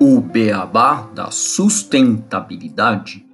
O beabá da sustentabilidade.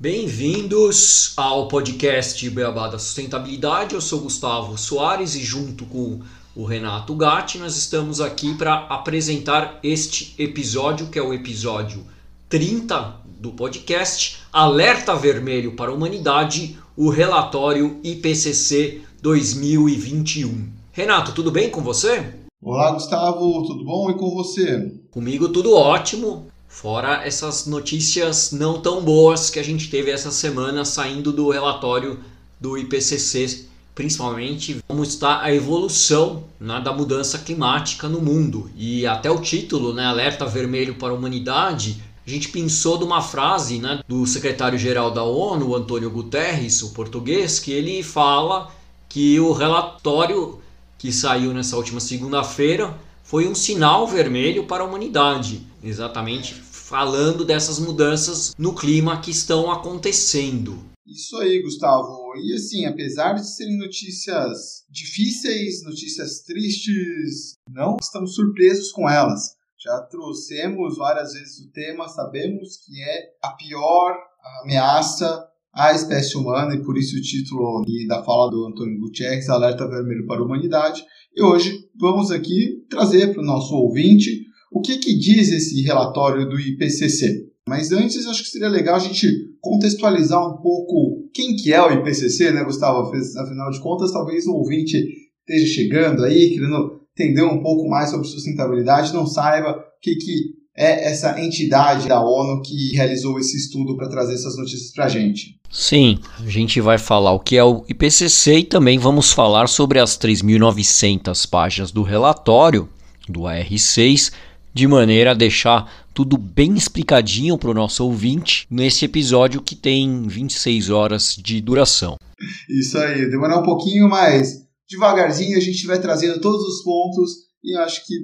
Bem-vindos ao podcast Beabá da Sustentabilidade. Eu sou Gustavo Soares e junto com o Renato Gatti nós estamos aqui para apresentar este episódio, que é o episódio 30 do podcast Alerta Vermelho para a Humanidade, o relatório IPCC 2021. Renato, tudo bem com você? Olá, Gustavo, tudo bom? E com você? Comigo tudo ótimo. Fora essas notícias não tão boas que a gente teve essa semana saindo do relatório do IPCC, principalmente como está a evolução né, da mudança climática no mundo. E até o título, né, Alerta Vermelho para a Humanidade, a gente pensou de uma frase né, do secretário-geral da ONU, Antônio Guterres, o português, que ele fala que o relatório que saiu nessa última segunda-feira foi um sinal vermelho para a humanidade, exatamente falando dessas mudanças no clima que estão acontecendo. Isso aí, Gustavo. E assim, apesar de serem notícias difíceis, notícias tristes, não estamos surpresos com elas. Já trouxemos várias vezes o tema, sabemos que é a pior ameaça à espécie humana e por isso o título da fala do Antônio Gutierrez, Alerta Vermelho para a Humanidade. E hoje vamos aqui trazer para o nosso ouvinte o que, que diz esse relatório do IPCC? Mas antes, acho que seria legal a gente contextualizar um pouco quem que é o IPCC, né, Gustavo? Afinal de contas, talvez o ouvinte esteja chegando aí, querendo entender um pouco mais sobre sustentabilidade, não saiba o que, que é essa entidade da ONU que realizou esse estudo para trazer essas notícias para a gente. Sim, a gente vai falar o que é o IPCC e também vamos falar sobre as 3.900 páginas do relatório do AR6 de maneira a deixar tudo bem explicadinho para o nosso ouvinte nesse episódio que tem 26 horas de duração. Isso aí, demorar um pouquinho, mas devagarzinho a gente vai trazendo todos os pontos e acho que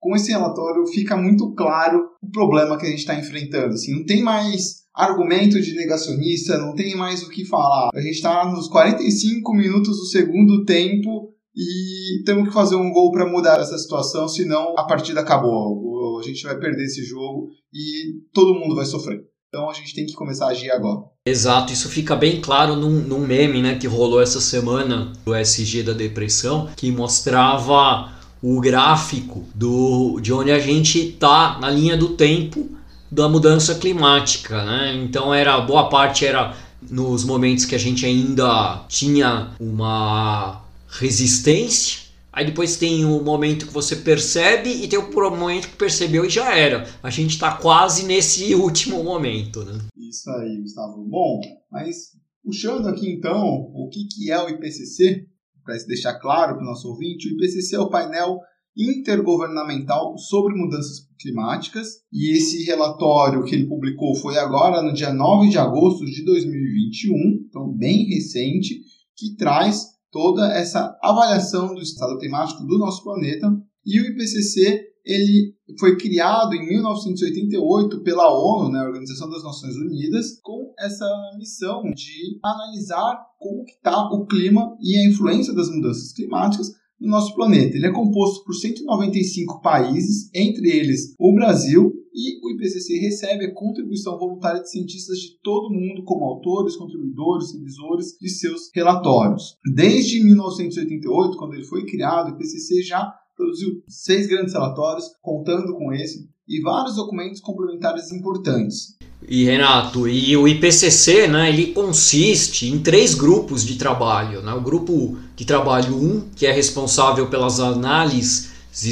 com esse relatório fica muito claro o problema que a gente está enfrentando. Assim, não tem mais argumento de negacionista, não tem mais o que falar. A gente está nos 45 minutos do segundo tempo e temos que fazer um gol para mudar essa situação, senão a partida acabou. A gente vai perder esse jogo e todo mundo vai sofrer. Então a gente tem que começar a agir agora. Exato, isso fica bem claro num, num meme né, que rolou essa semana do SG da depressão, que mostrava o gráfico do, de onde a gente está na linha do tempo da mudança climática. Né? Então era boa parte era nos momentos que a gente ainda tinha uma resistência. Aí depois tem o momento que você percebe e tem o momento que percebeu e já era. A gente está quase nesse último momento, né? Isso aí, Gustavo. Bom, mas puxando aqui então o que, que é o IPCC, para deixar claro para o nosso ouvinte, o IPCC é o painel intergovernamental sobre mudanças climáticas e esse relatório que ele publicou foi agora no dia 9 de agosto de 2021, então bem recente, que traz toda essa avaliação do estado climático do nosso planeta. E o IPCC ele foi criado em 1988 pela ONU, né, Organização das Nações Unidas, com essa missão de analisar como está o clima e a influência das mudanças climáticas no nosso planeta. Ele é composto por 195 países, entre eles o Brasil, e o IPCC recebe a contribuição voluntária de cientistas de todo mundo como autores, contribuidores, revisores de seus relatórios. Desde 1988, quando ele foi criado, o IPCC já produziu seis grandes relatórios, contando com esse, e vários documentos complementares importantes. E Renato, e o IPCC, né, ele consiste em três grupos de trabalho. Né? O grupo de trabalho 1, um, que é responsável pelas análises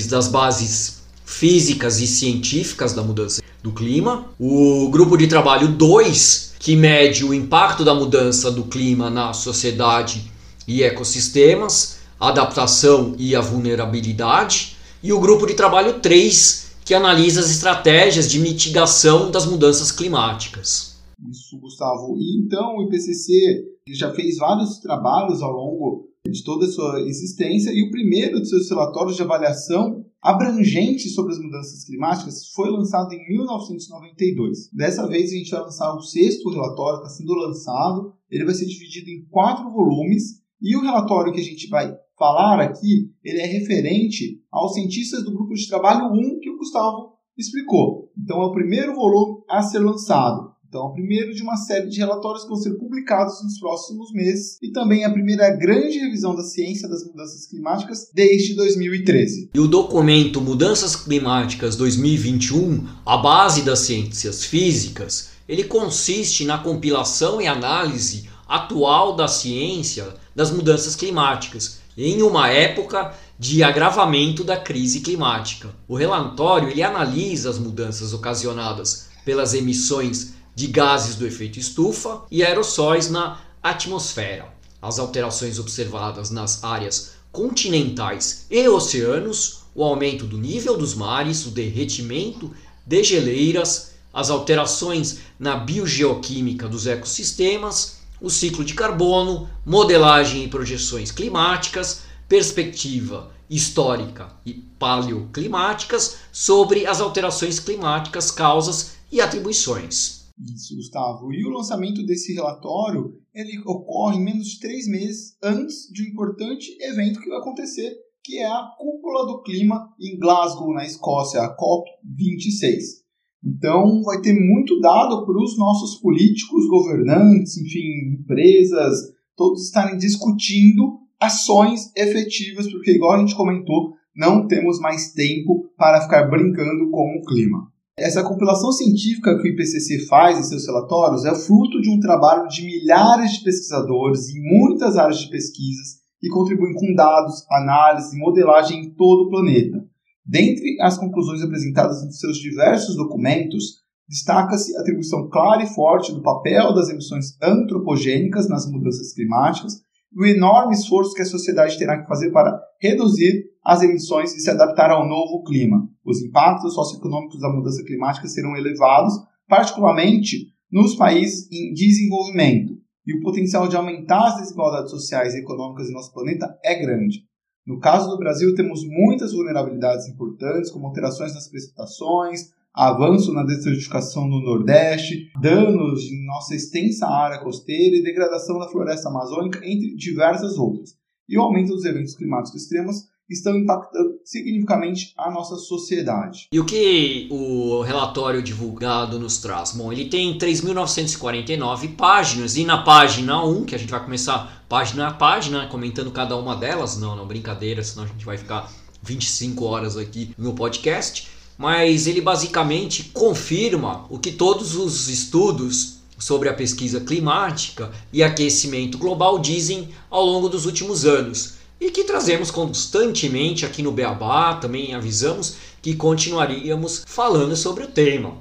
das bases físicas e científicas da mudança do clima. O grupo de trabalho 2, que mede o impacto da mudança do clima na sociedade e ecossistemas, adaptação e a vulnerabilidade. E o grupo de trabalho 3, que analisa as estratégias de mitigação das mudanças climáticas. Isso, Gustavo. E então o IPCC já fez vários trabalhos ao longo de toda a sua existência, e o primeiro de seus relatórios de avaliação abrangente sobre as mudanças climáticas foi lançado em 1992. Dessa vez a gente vai lançar o sexto relatório, está sendo lançado. Ele vai ser dividido em quatro volumes e o relatório que a gente vai falar aqui, ele é referente aos cientistas do grupo de trabalho 1 que o Gustavo explicou. Então é o primeiro volume a ser lançado. Então, o primeiro de uma série de relatórios que vão ser publicados nos próximos meses e também a primeira grande revisão da ciência das mudanças climáticas desde 2013. E o documento Mudanças Climáticas 2021, a base das ciências físicas, ele consiste na compilação e análise atual da ciência das mudanças climáticas em uma época de agravamento da crise climática. O relatório ele analisa as mudanças ocasionadas pelas emissões de gases do efeito estufa e aerossóis na atmosfera. As alterações observadas nas áreas continentais e oceanos, o aumento do nível dos mares, o derretimento de geleiras, as alterações na biogeoquímica dos ecossistemas, o ciclo de carbono, modelagem e projeções climáticas, perspectiva histórica e paleoclimáticas sobre as alterações climáticas, causas e atribuições. Isso, Gustavo. E o lançamento desse relatório ele ocorre menos de três meses antes de um importante evento que vai acontecer, que é a Cúpula do Clima em Glasgow, na Escócia, a COP26. Então, vai ter muito dado para os nossos políticos, governantes, enfim, empresas, todos estarem discutindo ações efetivas, porque, igual a gente comentou, não temos mais tempo para ficar brincando com o clima. Essa compilação científica que o IPCC faz em seus relatórios é fruto de um trabalho de milhares de pesquisadores em muitas áreas de pesquisas e contribuem com dados, análise e modelagem em todo o planeta. Dentre as conclusões apresentadas em seus diversos documentos, destaca-se a atribuição clara e forte do papel das emissões antropogênicas nas mudanças climáticas e o enorme esforço que a sociedade terá que fazer para reduzir as emissões e se adaptar ao novo clima. Os impactos socioeconômicos da mudança climática serão elevados, particularmente nos países em desenvolvimento, e o potencial de aumentar as desigualdades sociais e econômicas em nosso planeta é grande. No caso do Brasil, temos muitas vulnerabilidades importantes, como alterações nas precipitações, avanço na desertificação no Nordeste, danos em nossa extensa área costeira e degradação da floresta amazônica, entre diversas outras. E o aumento dos eventos climáticos extremos estão impactando significativamente a nossa sociedade. E o que o relatório divulgado nos traz? Bom, ele tem 3.949 páginas e na página 1, que a gente vai começar página a página, comentando cada uma delas, não, não, brincadeira, senão a gente vai ficar 25 horas aqui no podcast, mas ele basicamente confirma o que todos os estudos sobre a pesquisa climática e aquecimento global dizem ao longo dos últimos anos e que trazemos constantemente aqui no Beabá, também avisamos que continuaríamos falando sobre o tema.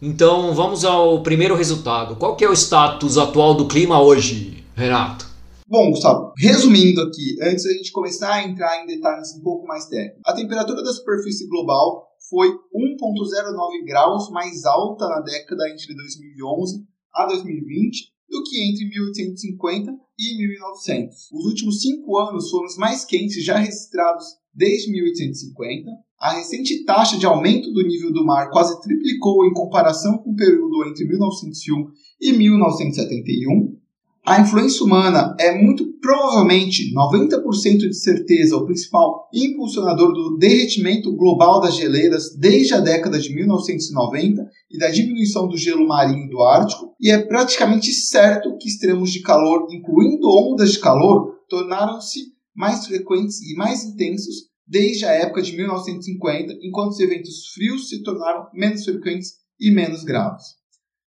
Então vamos ao primeiro resultado. Qual que é o status atual do clima hoje, Renato? Bom, Gustavo, resumindo aqui, antes da gente começar a entrar em detalhes um pouco mais técnicos, a temperatura da superfície global foi 1,09 graus mais alta na década entre 2011 a 2020 do que entre 1850 e 1900. Os últimos cinco anos foram os mais quentes já registrados desde 1850. A recente taxa de aumento do nível do mar quase triplicou em comparação com o período entre 1901 e 1971. A influência humana é muito provavelmente 90% de certeza o principal impulsionador do derretimento global das geleiras desde a década de 1990 e da diminuição do gelo marinho do Ártico, e é praticamente certo que extremos de calor, incluindo ondas de calor, tornaram-se mais frequentes e mais intensos desde a época de 1950, enquanto os eventos frios se tornaram menos frequentes e menos graves.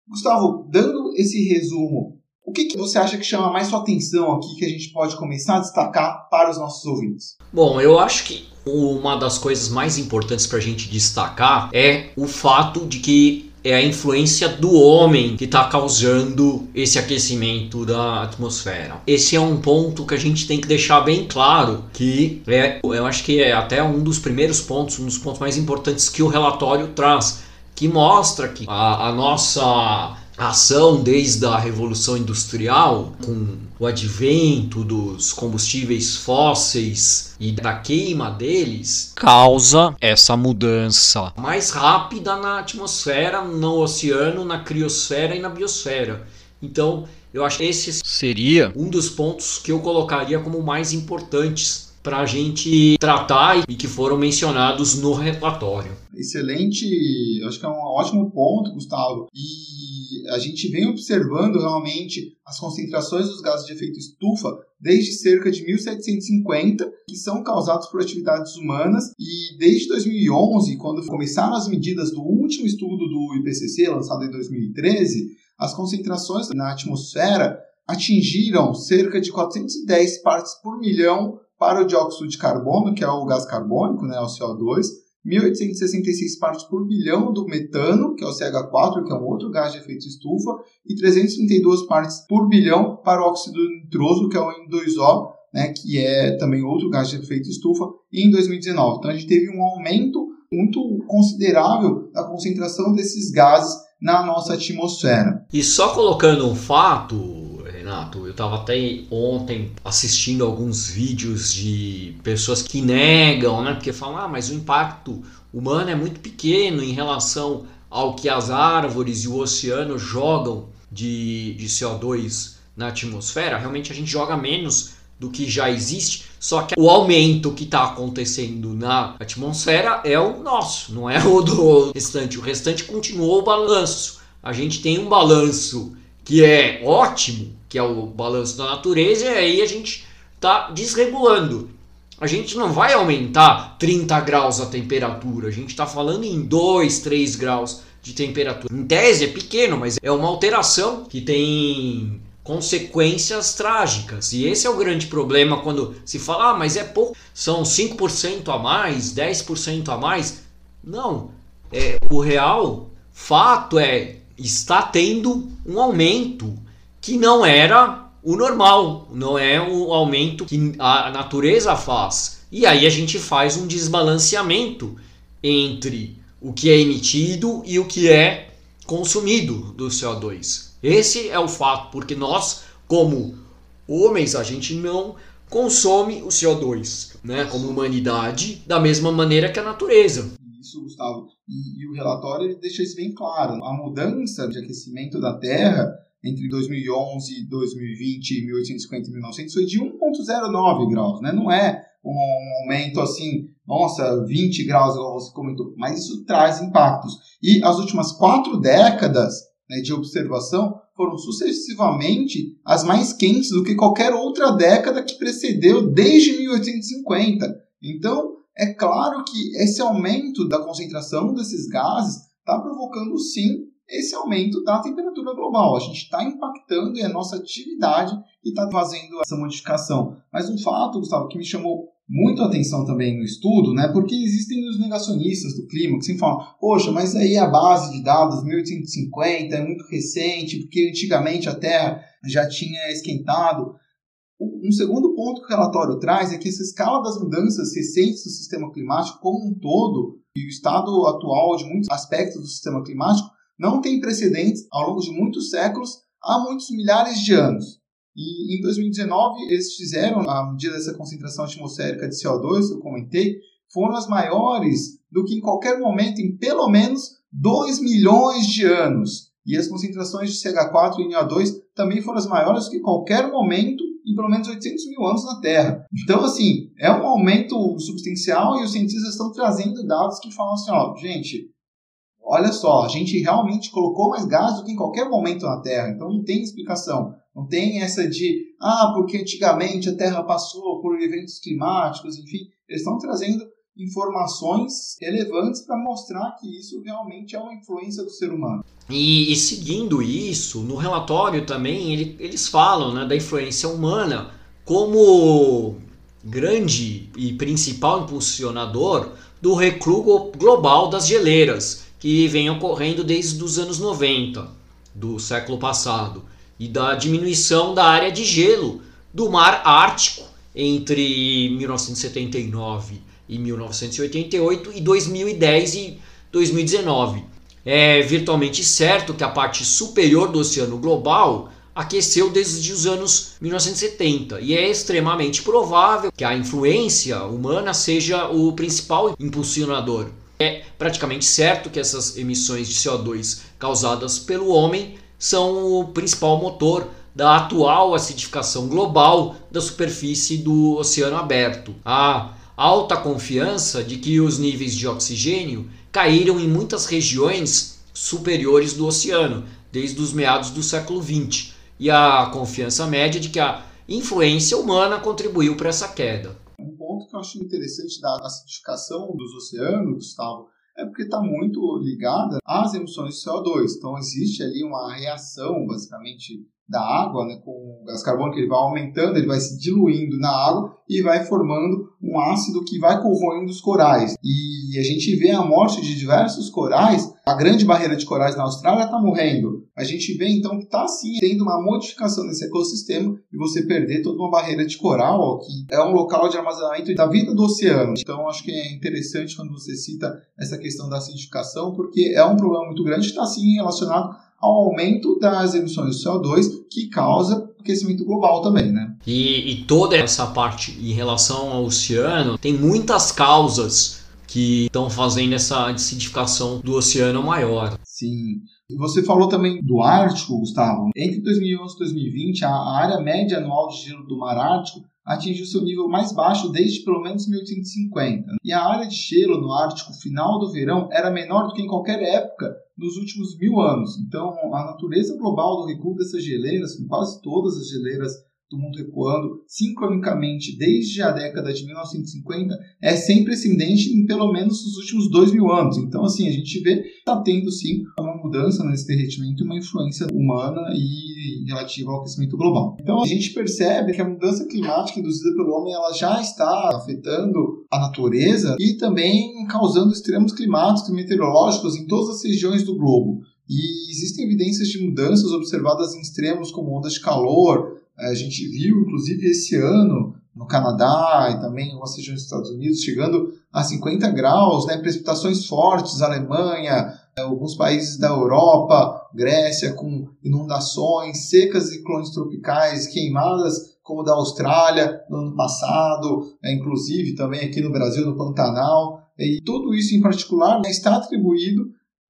Gustavo, dando esse resumo o que, que, você acha que chama mais sua atenção aqui que a gente pode começar a destacar para os nossos ouvintes? Bom, eu acho que uma das coisas mais importantes para a gente destacar é o fato de que é a influência do homem que está causando esse aquecimento da atmosfera. Esse é um ponto que a gente tem que deixar bem claro, que é, eu acho que é até um dos primeiros pontos, um dos pontos mais importantes que o relatório traz, que mostra que a, a nossa ação desde a Revolução Industrial, com o advento dos combustíveis fósseis e da queima deles, causa essa mudança mais rápida na atmosfera, no oceano, na criosfera e na biosfera. Então, eu acho que esse seria um dos pontos que eu colocaria como mais importantes para a gente tratar e que foram mencionados no relatório. Excelente, acho que é um ótimo ponto, Gustavo. E a gente vem observando realmente as concentrações dos gases de efeito estufa desde cerca de 1750, que são causados por atividades humanas, e desde 2011, quando começaram as medidas do último estudo do IPCC, lançado em 2013, as concentrações na atmosfera atingiram cerca de 410 partes por milhão para o dióxido de carbono, que é o gás carbônico, né, o CO2, 1.866 partes por bilhão do metano, que é o CH4, que é um outro gás de efeito estufa, e 332 partes por bilhão para o óxido nitroso, que é o N2O, né, que é também outro gás de efeito estufa, em 2019. Então a gente teve um aumento muito considerável da concentração desses gases na nossa atmosfera. E só colocando um fato, Renato, eu estava até ontem assistindo alguns vídeos de pessoas que negam, né? Porque falam, ah, mas o impacto humano é muito pequeno em relação ao que as árvores e o oceano jogam de, de CO2 na atmosfera. Realmente a gente joga menos do que já existe, só que o aumento que está acontecendo na atmosfera é o nosso, não é o do restante. O restante continuou o balanço. A gente tem um balanço que é ótimo, que é o balanço da natureza, e aí a gente está desregulando. A gente não vai aumentar 30 graus a temperatura, a gente está falando em 2, 3 graus de temperatura. Em tese é pequeno, mas é uma alteração que tem consequências trágicas. E esse é o grande problema quando se fala, ah, mas é pouco, são 5% a mais, 10% a mais. Não, é, o real fato é está tendo um aumento que não era o normal, não é o aumento que a natureza faz. E aí a gente faz um desbalanceamento entre o que é emitido e o que é consumido do CO2. Esse é o fato, porque nós, como homens, a gente não consome o CO2, né, como humanidade, da mesma maneira que a natureza. Isso, Gustavo. E, e o relatório deixa isso bem claro. A mudança de aquecimento da Terra entre 2011, 2020, 1850 e 1900 foi de 1,09 graus, né? Não é um aumento assim, nossa, 20 graus, você comentou, mas isso traz impactos. E as últimas quatro décadas né, de observação foram sucessivamente as mais quentes do que qualquer outra década que precedeu desde 1850. Então, é claro que esse aumento da concentração desses gases está provocando sim esse aumento da temperatura global. A gente está impactando e é a nossa atividade que está fazendo essa modificação. Mas um fato, Gustavo, que me chamou muito atenção também no estudo, né? Porque existem os negacionistas do clima que sempre falam, poxa, mas aí a base de dados 1850 é muito recente, porque antigamente a Terra já tinha esquentado. Um segundo ponto que o relatório traz é que essa escala das mudanças recentes do sistema climático como um todo e o estado atual de muitos aspectos do sistema climático não tem precedentes ao longo de muitos séculos há muitos milhares de anos. E em 2019 eles fizeram, a medida dessa concentração atmosférica de CO2 que eu comentei, foram as maiores do que em qualquer momento em pelo menos 2 milhões de anos. E as concentrações de CH4 e NO2 também foram as maiores do que em qualquer momento em pelo menos 800 mil anos na Terra. Então, assim, é um aumento substancial e os cientistas estão trazendo dados que falam assim, ó, gente, olha só, a gente realmente colocou mais gás do que em qualquer momento na Terra, então não tem explicação. Não tem essa de, ah, porque antigamente a Terra passou por eventos climáticos, enfim. Eles estão trazendo informações relevantes para mostrar que isso realmente é uma influência do ser humano. E, e seguindo isso, no relatório também ele, eles falam né, da influência humana como grande e principal impulsionador do recuo global das geleiras, que vem ocorrendo desde os anos 90 do século passado e da diminuição da área de gelo do Mar Ártico entre 1979 e 1988 e 2010 e 2019. é virtualmente certo que a parte superior do oceano global aqueceu desde os anos 1970 e é extremamente provável que a influência humana seja o principal impulsionador. É praticamente certo que essas emissões de CO2 causadas pelo homem são o principal motor da atual acidificação global da superfície do oceano aberto. Há alta confiança de que os níveis de oxigênio caíram em muitas regiões superiores do oceano desde os meados do século XX e a confiança média de que a influência humana contribuiu para essa queda. Que eu acho interessante da acidificação dos oceanos, Gustavo, é porque está muito ligada às emissões de CO2. Então existe ali uma reação, basicamente, da água, né, com o gás carbônico, ele vai aumentando, ele vai se diluindo na água e vai formando um ácido que vai corroendo os corais. E a gente vê a morte de diversos corais. A grande barreira de corais na Austrália está morrendo. A gente vê então que está sim tendo uma modificação nesse ecossistema e você perder toda uma barreira de coral, que é um local de armazenamento da vida do oceano. Então acho que é interessante quando você cita essa questão da acidificação, porque é um problema muito grande que está sim relacionado ao aumento das emissões de CO2 que causa aquecimento global também, né? E, e toda essa parte em relação ao oceano tem muitas causas que estão fazendo essa acidificação do oceano maior. Sim. Você falou também do Ártico, Gustavo. Entre 2011 e 2020, a área média anual de gelo do Mar Ártico atingiu seu nível mais baixo desde pelo menos 1850. E a área de gelo no Ártico final do verão era menor do que em qualquer época nos últimos mil anos. Então, a natureza global do recuo dessas geleiras, com quase todas as geleiras do mundo recuando sincronicamente desde a década de 1950 é sempre ascendente em pelo menos os últimos dois mil anos. Então, assim, a gente vê que está tendo sim mudança nesse derretimento e uma influência humana e relativa ao aquecimento global. Então, a gente percebe que a mudança climática induzida pelo homem ela já está afetando a natureza e também causando extremos climáticos e meteorológicos em todas as regiões do globo. E existem evidências de mudanças observadas em extremos como ondas de calor, a gente viu, inclusive, esse ano no Canadá e também em algumas regiões dos Estados Unidos, chegando a 50 graus, né, precipitações fortes, Alemanha, alguns países da Europa, Grécia, com inundações, secas e ciclones tropicais, queimadas, como da Austrália no ano passado, é, inclusive também aqui no Brasil, no Pantanal. E tudo isso em particular né, está atribuído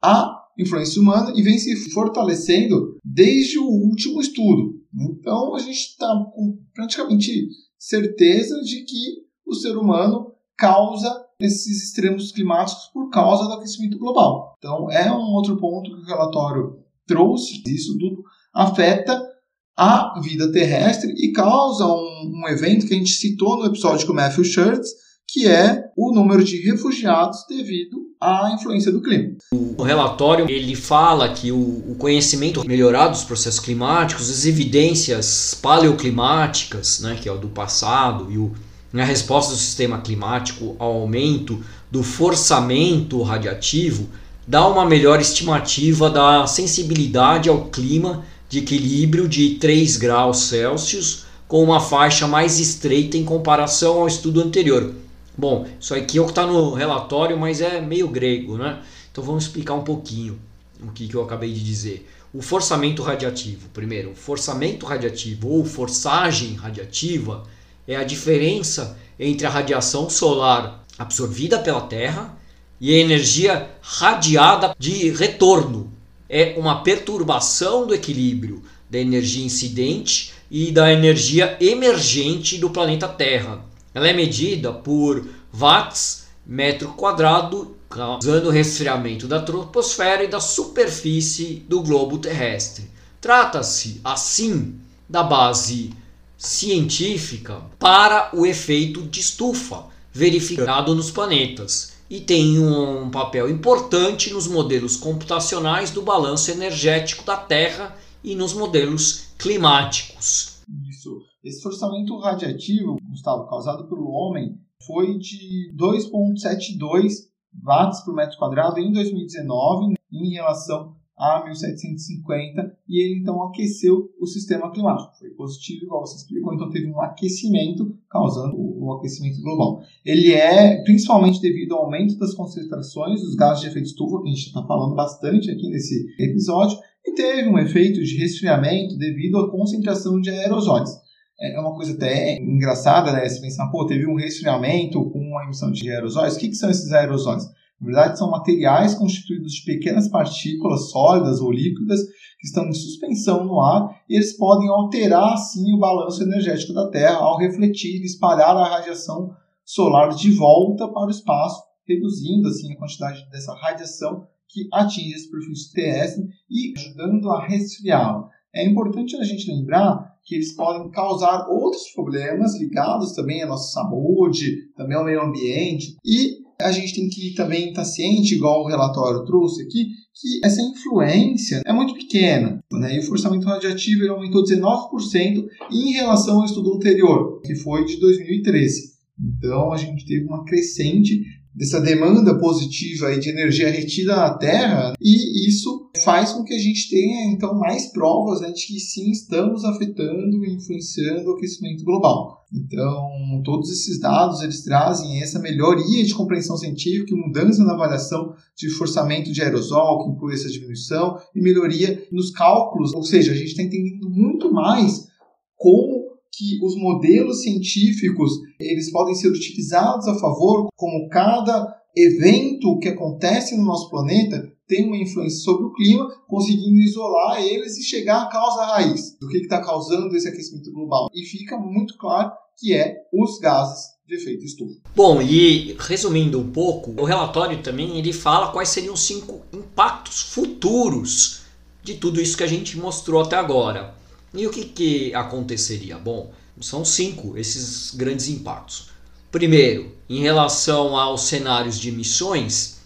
à influência humana e vem se fortalecendo desde o último estudo. Então a gente está com praticamente certeza de que o ser humano causa esses extremos climáticos por causa do aquecimento global. Então é um outro ponto que o relatório trouxe. Isso tudo afeta a vida terrestre e causa um, um evento que a gente citou no episódio com Matthew Shirts, que é o número de refugiados devido à influência do clima. O relatório ele fala que o, conhecimento melhorado dos processos climáticos, as evidências paleoclimáticas, né, que é o do passado, e o, a resposta do sistema climático ao aumento do forçamento radiativo, dá uma melhor estimativa da sensibilidade ao clima de equilíbrio de 3 graus Celsius, com uma faixa mais estreita em comparação ao estudo anterior Bom, isso aqui é o que está no relatório, mas é meio grego, né? Então vamos explicar um pouquinho o que, que eu acabei de dizer. O forçamento radiativo, primeiro, forçamento radiativo ou forçagem radiativa é a diferença entre a radiação solar absorvida pela Terra e a energia radiada de retorno. É uma perturbação do equilíbrio da energia incidente e da energia emergente do planeta Terra. Ela é medida por watts metro quadrado, causando o resfriamento da troposfera e da superfície do globo terrestre. Trata-se, assim, da base científica para o efeito de estufa verificado nos planetas e tem um papel importante nos modelos computacionais do balanço energético da Terra e nos modelos climáticos. Isso. Esse forçamento radiativo, Gustavo, causado pelo homem, foi de 2,72 watts por metro quadrado em 2019, em relação a 1750 e ele então aqueceu o sistema climático. Foi positivo, igual você explicou, então teve um aquecimento causando o aquecimento global. Ele é principalmente devido ao aumento das concentrações dos gases de efeito estufa, que a gente está falando bastante aqui nesse episódio, e teve um efeito de resfriamento devido à concentração de aerosóis. É uma coisa até engraçada, né? Se pensar, pô, teve um resfriamento com a emissão de aerosóis. O que, que são esses aerosóis? Na verdade, são materiais constituídos de pequenas partículas sólidas ou líquidas que estão em suspensão no ar e eles podem alterar, assim, o balanço energético da Terra ao refletir e espalhar a radiação solar de volta para o espaço, reduzindo, assim, a quantidade dessa radiação que atinge a superfície terrestre e ajudando a resfriá-la. É importante a gente lembrar que eles podem causar outros problemas ligados também à nossa saúde, também ao meio ambiente e a gente tem que também estar ciente, igual o relatório trouxe aqui, que essa influência é muito pequena. Né? E o forçamento radiativo ele aumentou 19% em relação ao estudo anterior, que foi de 2013. Então a gente teve uma crescente dessa demanda positiva de energia retida na Terra, e isso faz com que a gente tenha então mais provas né, de que sim estamos afetando e influenciando o aquecimento global. Então, todos esses dados eles trazem essa melhoria de compreensão científica e mudança na avaliação de forçamento de aerosol, que inclui essa diminuição, e melhoria nos cálculos, ou seja, a gente está entendendo muito mais como que os modelos científicos eles podem ser utilizados a favor, como cada evento que acontece no nosso planeta tem uma influência sobre o clima, conseguindo isolar eles e chegar à causa raiz do que está causando esse aquecimento global. E fica muito claro que é os gases de efeito estufa. Bom, e resumindo um pouco, o relatório também ele fala quais seriam os cinco impactos futuros de tudo isso que a gente mostrou até agora. E o que, que aconteceria? Bom, são cinco esses grandes impactos. Primeiro, em relação aos cenários de emissões,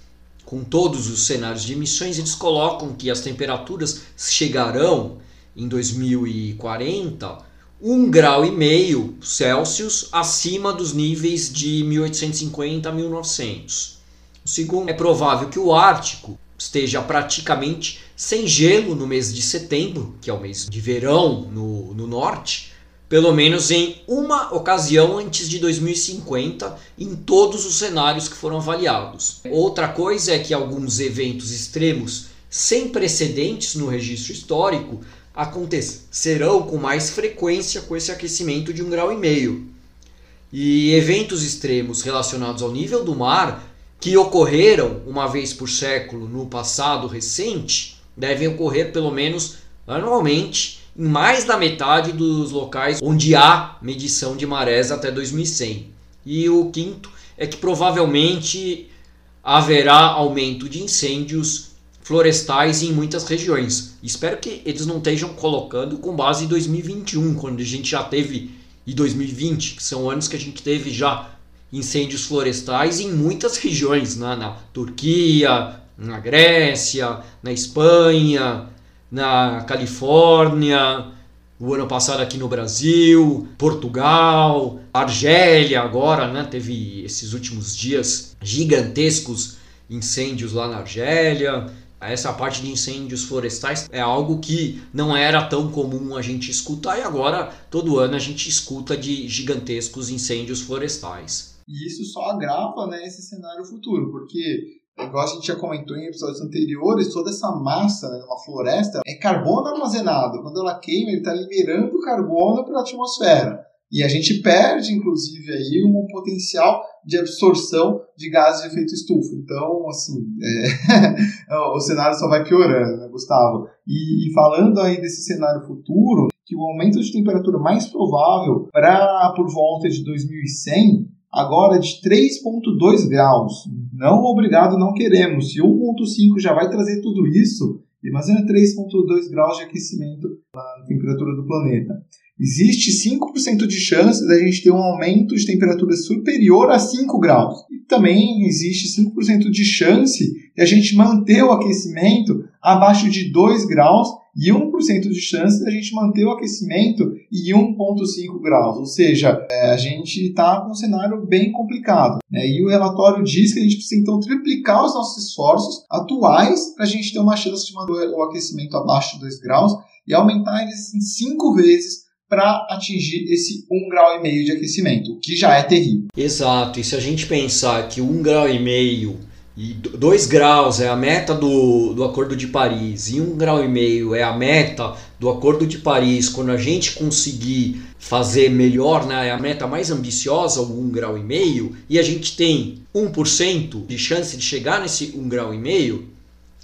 com todos os cenários de emissões, eles colocam que as temperaturas chegarão em 2040 um grau e meio Celsius acima dos níveis de 1850 a 1900. O segundo, é provável que o Ártico esteja praticamente sem gelo no mês de setembro, que é o mês de verão no, no norte, pelo menos em uma ocasião antes de 2050, em todos os cenários que foram avaliados. Outra coisa é que alguns eventos extremos sem precedentes no registro histórico acontecerão com mais frequência com esse aquecimento de um grau e meio. E eventos extremos relacionados ao nível do mar que ocorreram uma vez por século no passado recente devem ocorrer pelo menos anualmente em mais da metade dos locais onde há medição de marés até 2100. E o quinto é que provavelmente haverá aumento de incêndios florestais em muitas regiões. Espero que eles não estejam colocando com base em 2021, quando a gente já teve, e 2020, que são anos que a gente teve já incêndios florestais em muitas regiões, né? na Turquia, na Grécia, na Espanha, na Califórnia, o ano passado aqui no Brasil, Portugal, Argélia agora, né? Teve esses últimos dias gigantescos incêndios lá na Argélia. Essa parte de incêndios florestais é algo que não era tão comum a gente escutar e agora todo ano a gente escuta de gigantescos incêndios florestais. E isso só agrava né, esse cenário futuro, porque, igual a gente já comentou em episódios anteriores, toda essa massa né, uma floresta é carbono armazenado. Quando ela queima, ele está liberando carbono para a atmosfera. E a gente perde, inclusive, aí um potencial de absorção de gases de efeito estufa. Então, assim, é... o cenário só vai piorando, né, Gustavo? E, e, falando aí desse cenário futuro, que o aumento de temperatura mais provável para por volta de 2100 agora de 3,2 graus. Não obrigado, não queremos. Se 1,5 já vai trazer tudo isso, imagina 3,2 graus de aquecimento na temperatura do planeta. existe 5% de chance da gente ter um aumento de temperatura superior a 5 graus. E também existe 5% de chance de a gente manter o aquecimento abaixo de 2 graus e 1% de chance de a gente manter o aquecimento em 1,5 graus. Ou seja, é, a gente está com um cenário bem complicado. Né? E o relatório diz que a gente precisa então triplicar os nossos esforços atuais para a gente ter uma chance de manter o aquecimento abaixo de 2 graus e aumentar eles em 5 vezes para atingir esse 1,5 grau de aquecimento, que já é terrível. Exato, e se a gente pensar que 1,5 grau e meio e 2 graus é a meta do, do Acordo de Paris e 1,5 grau e meio é a meta do Acordo de Paris, quando a gente conseguir fazer melhor, né, é a meta mais ambiciosa, o 1,5 grau e meio, e a gente tem 1% de chance de chegar nesse 1,5 grau e meio,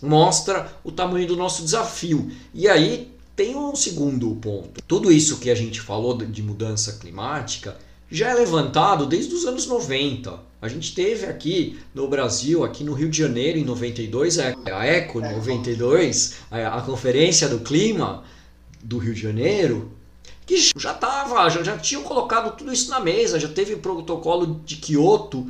mostra o tamanho do nosso desafio. E aí tem um segundo ponto. Tudo isso que a gente falou de mudança climática já é levantado desde os anos 90. A gente teve aqui no Brasil, aqui no Rio de Janeiro, em 92, a ECO 92, a Conferência do Clima do Rio de Janeiro, que já estava, já, já tinham colocado tudo isso na mesa, já teve o protocolo de Kyoto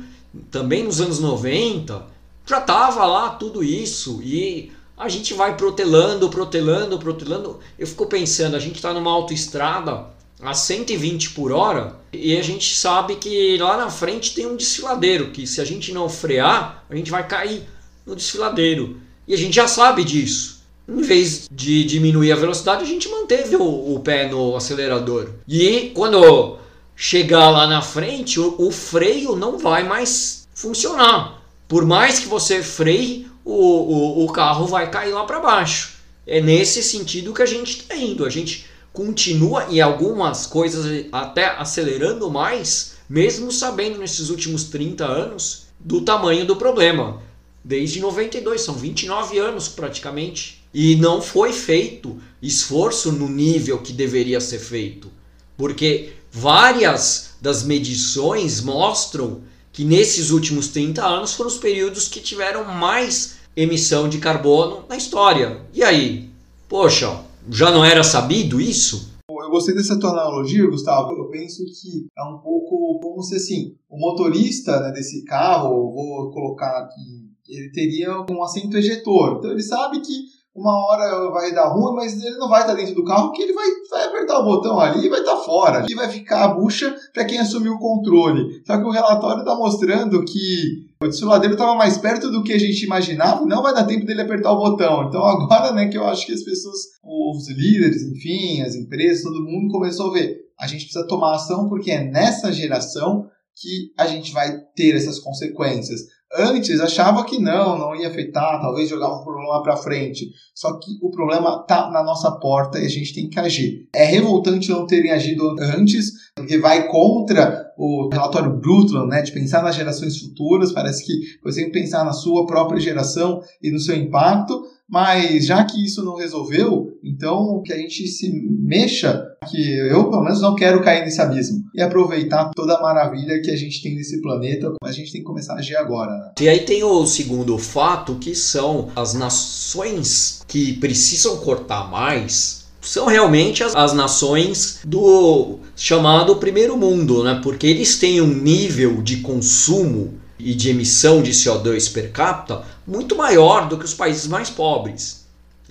também nos anos 90, já estava lá tudo isso e a gente vai protelando, protelando, protelando. Eu fico pensando, a gente está numa autoestrada a 120 por hora e a gente sabe que lá na frente tem um desfiladeiro, que se a gente não frear, a gente vai cair no desfiladeiro. E a gente já sabe disso. Em vez de diminuir a velocidade, a gente manteve o, o pé no acelerador. E quando chegar lá na frente, o, o freio não vai mais funcionar. Por mais que você freie, o, o, o carro vai cair lá para baixo. É nesse sentido que a gente está indo. A gente continua em algumas coisas até acelerando mais, mesmo sabendo nesses últimos 30 anos do tamanho do problema. Desde 92, são 29 anos praticamente. E não foi feito esforço no nível que deveria ser feito. Porque várias das medições mostram que nesses últimos 30 anos foram os períodos que tiveram mais emissão de carbono na história. E aí? Poxa, já não era sabido isso? Eu gostei dessa tua analogia, Gustavo. Eu penso que é um pouco como se assim, o motorista né, desse carro, vou colocar aqui, ele teria um assento ejetor. Então ele sabe que uma hora vai dar ruim, mas ele não vai estar dentro do carro porque ele vai, vai apertar o botão ali e vai estar fora. E vai ficar a bucha para quem assumiu o controle. Só que o relatório está mostrando que o desfiladeiro estava mais perto do que a gente imaginava, não vai dar tempo dele apertar o botão. Então agora, né, que eu acho que as pessoas, os líderes, enfim, as empresas, todo mundo começou a ver. A gente precisa tomar ação porque é nessa geração que a gente vai ter essas consequências. Antes achava que não, não ia afetar, talvez jogava o problema para frente. Só que o problema está na nossa porta e a gente tem que agir. É revoltante não terem agido antes, porque vai contra o relatório Brundtland, né, de pensar nas gerações futuras. Parece que você tem que pensar na sua própria geração e no seu impacto. Mas já que isso não resolveu, então que a gente se mexa, que eu pelo menos não quero cair nesse abismo e aproveitar toda a maravilha que a gente tem nesse planeta, a gente tem que começar a agir agora. Né? E aí tem o segundo fato que são as nações que precisam cortar mais são realmente as, as, nações do chamado primeiro mundo, né? Porque eles têm um nível de consumo e de emissão de CO2 per capita muito maior do que os países mais pobres.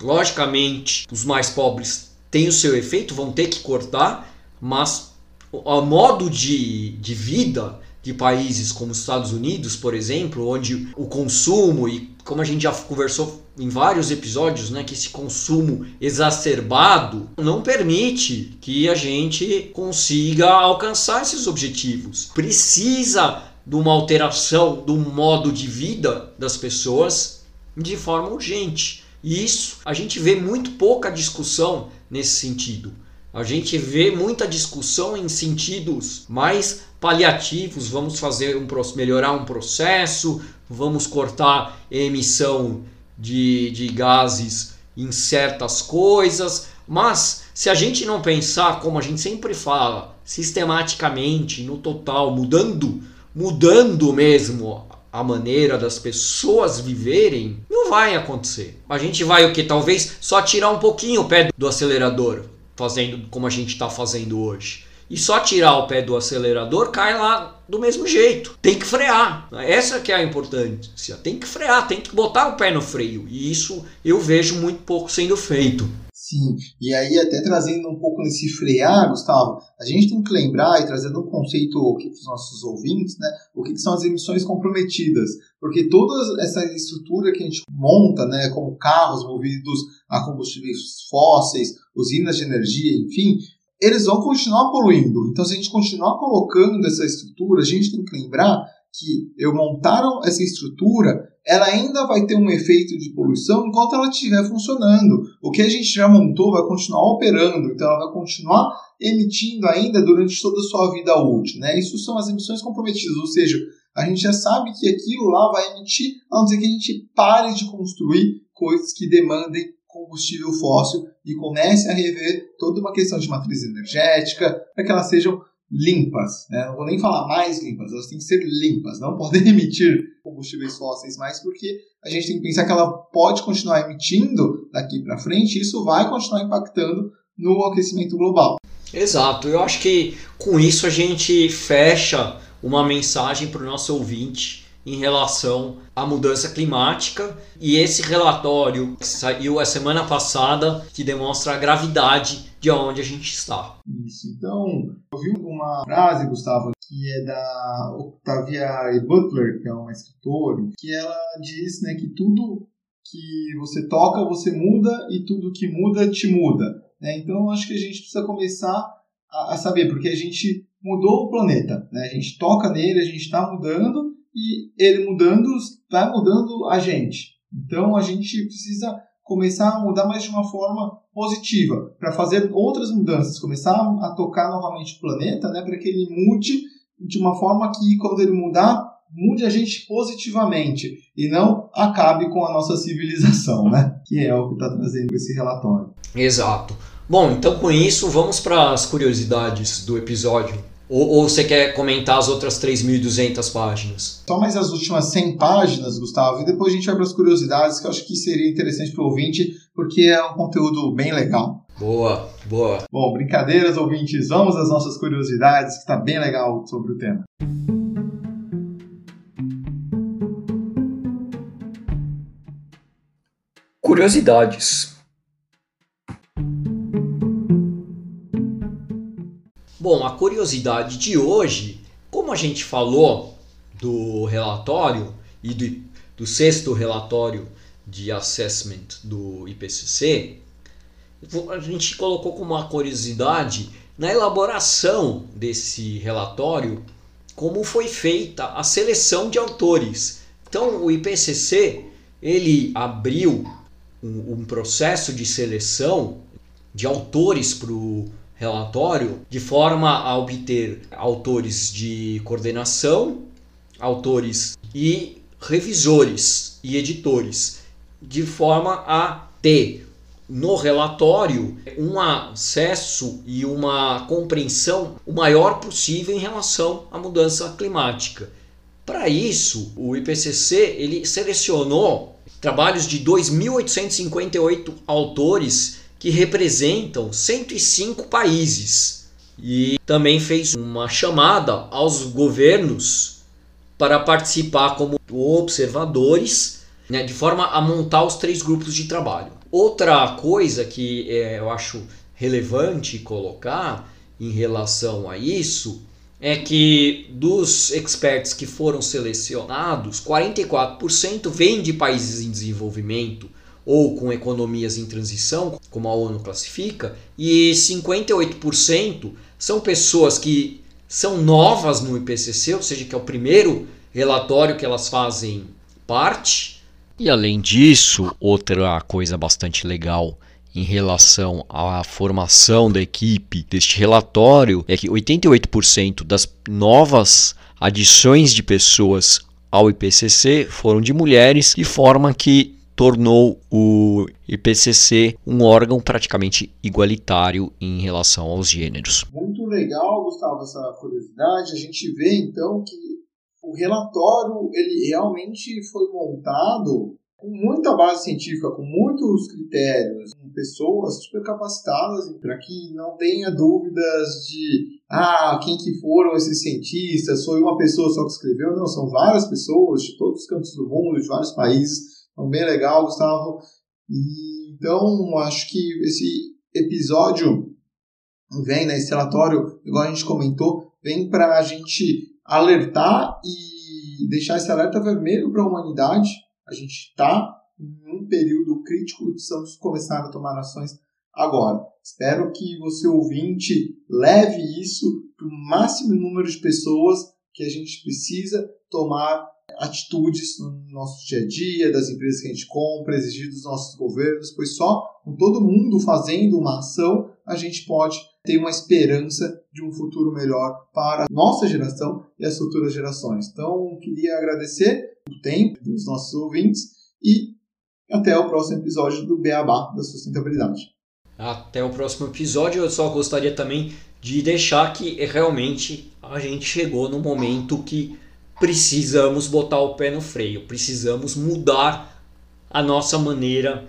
Logicamente, os mais pobres têm o seu efeito, vão ter que cortar, mas o modo de, de vida de países como os Estados Unidos, por exemplo, onde o consumo e como a gente já conversou em vários episódios, né, que esse consumo exacerbado não permite que a gente consiga alcançar esses objetivos. Precisa de uma alteração do modo de vida das pessoas de forma urgente. E isso a gente vê muito pouca discussão nesse sentido. A gente vê muita discussão em sentidos mais paliativos, vamos fazer um melhorar um processo, vamos cortar emissão de, de gases em certas coisas, mas se a gente não pensar, como a gente sempre fala, sistematicamente, no total, mudando, mudando mesmo a maneira das pessoas viverem, não vai acontecer. A gente vai o que? Talvez só tirar um pouquinho o pé do acelerador. fazendo como a gente está fazendo hoje. E só tirar o pé do acelerador cai lá do mesmo jeito. Tem que frear. Essa que é a importância. Tem que frear, tem que botar o pé no freio. E isso eu vejo muito pouco sendo feito. Sim, e aí até trazendo um pouco nesse frear, Gustavo, a gente tem que lembrar e trazendo um conceito aqui para os nossos ouvintes, né, o que, são as emissões comprometidas, porque toda essa estrutura que a gente monta, né, como carros movidos a combustíveis fósseis, usinas de energia, enfim, eles vão continuar poluindo. Então, se a gente continuar colocando nessa estrutura, a gente tem que lembrar que eu montaram essa estrutura ela ainda vai ter um efeito de poluição enquanto ela estiver funcionando. O que a gente já montou vai continuar operando, então ela vai continuar emitindo ainda durante toda a sua vida útil. Né? Isso são as emissões comprometidas, ou seja, a gente já sabe que aquilo lá vai emitir, a não ser que a gente pare de construir coisas que demandem combustível fóssil e comece a rever toda uma questão de matriz energética para que elas sejam limpas, né? não vou nem falar mais limpas, elas têm que ser limpas, não podem emitir combustíveis fósseis mais, porque a gente tem que pensar que ela pode continuar emitindo daqui para frente e isso vai continuar impactando no aquecimento global. Exato, eu acho que com isso a gente fecha uma mensagem para o nosso ouvinte em relação à mudança climática e esse relatório saiu a semana passada que demonstra a gravidade de onde a gente está. Isso. Então, eu vi uma frase, Gustavo, que é da Octavia. Butler, que é uma escritora, que ela diz né, que tudo que você toca, você muda e tudo que muda, te muda. Né? Então, acho que a gente precisa começar a, a saber, porque a gente mudou o planeta, né? a gente toca nele, a gente está mudando e ele mudando, vai mudando a gente. Então, a gente precisa começar a mudar, mas de uma forma positiva, para fazer outras mudanças, começar a tocar novamente o planeta, né, para que ele mude de uma forma que, quando ele mudar, mude a gente positivamente e não acabe com a nossa civilização, né? Que é o que está trazendo esse relatório. Exato. Bom, então com isso, vamos para as curiosidades do episódio. Ou, ou, você quer comentar as outras 3.200 páginas? Só mais as últimas 100 páginas, Gustavo, e depois a gente vai para as curiosidades, que eu acho que seria interessante para o ouvinte, porque é um conteúdo bem legal. Boa, boa. Bom, brincadeiras, ouvintes, vamos às nossas curiosidades, que está bem legal sobre o tema. Curiosidades. Bom, a curiosidade de hoje, como a gente falou do relatório e do, do sexto relatório de assessment do IPCC, a gente colocou como uma curiosidade na elaboração desse relatório como foi feita a seleção de autores. Então, o IPCC ele abriu um, um processo de seleção de autores para o relatório de forma a obter autores de coordenação, autores e revisores e editores, de forma a ter no relatório um acesso e uma compreensão o maior possível em relação à mudança climática. Para isso, o IPCC ele selecionou trabalhos de 2.858 autores que representam 105 países e também fez uma chamada aos governos para participar como observadores, né, de forma a montar os três grupos de trabalho. Outra coisa que é, eu acho relevante colocar em relação a isso é que dos experts que foram selecionados, 44% vêm de países em desenvolvimento ou com economias em transição, como a ONU classifica, e 58% são pessoas que são novas no IPCC, ou seja, que é o primeiro relatório que elas fazem parte. E além disso, outra coisa bastante legal em relação à formação da equipe deste relatório é que 88% das novas adições de pessoas ao IPCC foram de mulheres, de forma que tornou o IPCC um órgão praticamente igualitário em relação aos gêneros. Muito legal, Gustavo, essa curiosidade. A gente vê então que o relatório ele realmente foi montado com muita base científica, com muitos critérios, com pessoas super capacitadas para que não tenha dúvidas de ah, quem que foram esses cientistas, foi uma pessoa só que escreveu, não, são várias pessoas de todos os cantos do mundo, de vários países, então bem legal, Gustavo. E, então, acho que esse episódio vem, né, esse relatório, igual a gente comentou, vem para a gente alertar e deixar esse alerta vermelho para a humanidade a gente está em um período crítico precisamos começar a tomar ações agora. Espero que você, ouvinte, leve isso para o máximo número de pessoas que a gente precisa tomar atitudes no nosso dia a dia, das empresas que a gente compra, exigir dos nossos governos, pois só com todo mundo fazendo uma ação a gente pode ter uma esperança de um futuro melhor para a nossa geração e as futuras gerações. Então, queria agradecer o tempo dos nossos ouvintes e até o próximo episódio do Beabá da Sustentabilidade. Até o próximo episódio. Eu só gostaria também de deixar que realmente a gente chegou no momento que precisamos botar o pé no freio, precisamos mudar a nossa maneira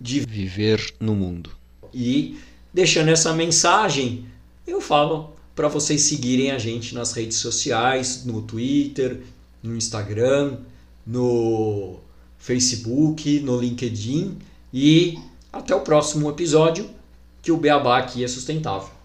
de viver no mundo. E deixando essa mensagem, eu falo para vocês seguirem a gente nas redes sociais, no Twitter, no Instagram, no Facebook, no LinkedIn e até o próximo episódio que o Beabá aqui é sustentável.